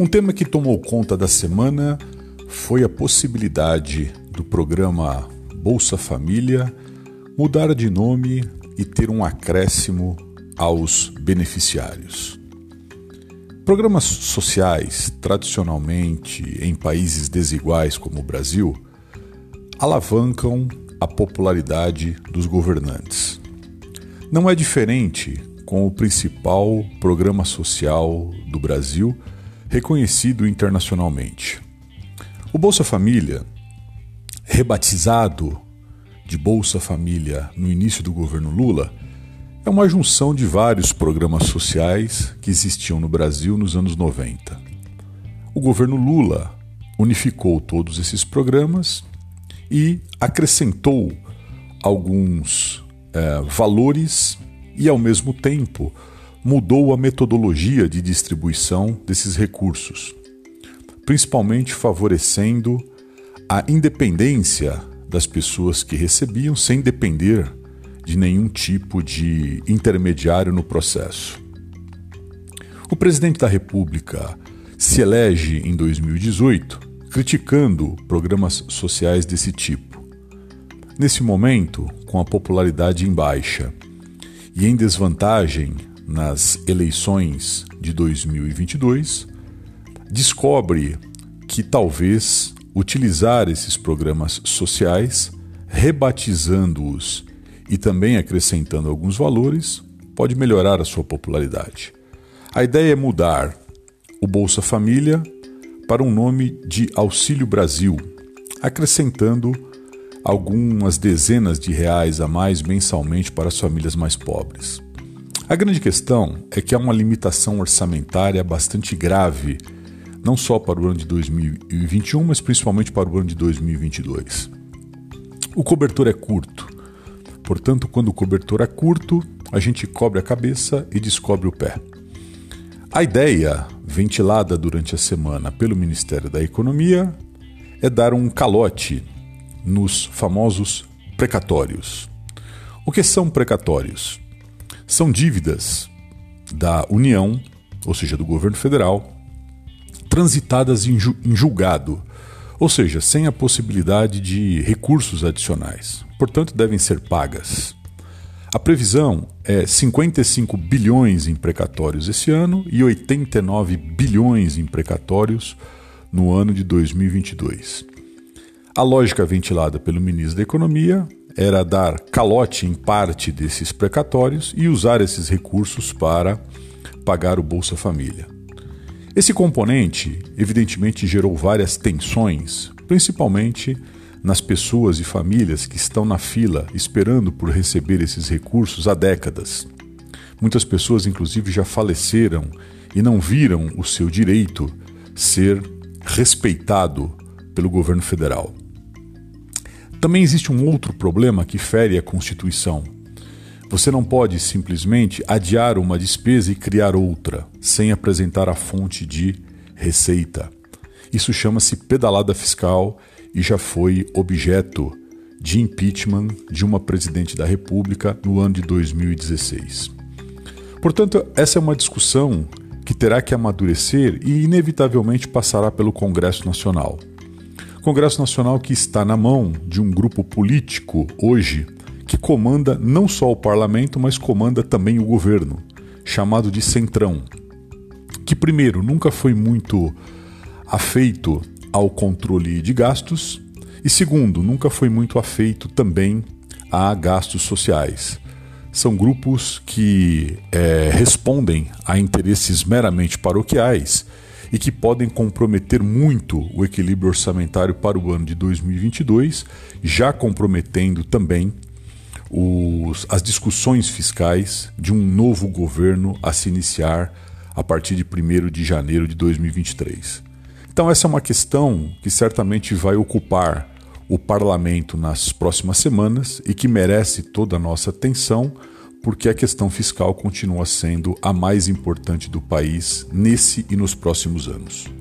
Um tema que tomou conta da semana foi a possibilidade do programa Bolsa Família mudar de nome e ter um acréscimo aos beneficiários. Programas sociais, tradicionalmente em países desiguais como o Brasil, alavancam a popularidade dos governantes. Não é diferente com o principal programa social do Brasil reconhecido internacionalmente. O Bolsa Família, rebatizado de Bolsa Família no início do governo Lula, é uma junção de vários programas sociais que existiam no Brasil nos anos 90. O governo Lula unificou todos esses programas e acrescentou alguns é, valores e, ao mesmo tempo, mudou a metodologia de distribuição desses recursos, principalmente favorecendo a independência das pessoas que recebiam sem depender de nenhum tipo de intermediário no processo. O presidente da República se elege em 2018 criticando programas sociais desse tipo. Nesse momento, com a popularidade em baixa e em desvantagem nas eleições de 2022, descobre que talvez utilizar esses programas sociais, rebatizando-os e também acrescentando alguns valores, pode melhorar a sua popularidade. A ideia é mudar o Bolsa Família para um nome de Auxílio Brasil, acrescentando algumas dezenas de reais a mais mensalmente para as famílias mais pobres. A grande questão é que há uma limitação orçamentária bastante grave, não só para o ano de 2021, mas principalmente para o ano de 2022. O cobertor é curto, portanto, quando o cobertor é curto, a gente cobre a cabeça e descobre o pé. A ideia, ventilada durante a semana pelo Ministério da Economia, é dar um calote nos famosos precatórios. O que são precatórios? São dívidas da União, ou seja, do governo federal, transitadas em, julgado, ou seja, sem a possibilidade de recursos adicionais. Portanto, devem ser pagas. A previsão é 55 bilhões em precatórios esse ano e 89 bilhões em precatórios no ano de 2022. A lógica ventilada pelo ministro da Economia era dar calote em parte desses precatórios e usar esses recursos para pagar o Bolsa Família. Esse componente, evidentemente, gerou várias tensões, principalmente nas pessoas e famílias que estão na fila esperando por receber esses recursos há décadas. Muitas pessoas, inclusive, já faleceram e não viram o seu direito ser respeitado pelo governo federal. Também existe um outro problema que fere a Constituição. Você não pode simplesmente adiar uma despesa e criar outra, sem apresentar a fonte de receita. Isso chama-se pedalada fiscal e já foi objeto de impeachment de uma presidente da República no ano de 2016. Portanto, essa é uma discussão que terá que amadurecer e, inevitavelmente, passará pelo Congresso Nacional. Congresso Nacional que está na mão de um grupo político hoje que comanda não só o parlamento, mas comanda também o governo, chamado de Centrão, que primeiro nunca foi muito afeito ao controle de gastos e segundo, nunca foi muito afeito também a gastos sociais. São grupos que é, respondem a interesses meramente paroquiais e que podem comprometer muito o equilíbrio orçamentário para o ano de 2022, já comprometendo também os, as discussões fiscais de um novo governo a se iniciar a partir de 1 de janeiro de 2023. Então, essa é uma questão que certamente vai ocupar o parlamento nas próximas semanas e que merece toda a nossa atenção porque a questão fiscal continua sendo a mais importante do país nesse e nos próximos anos.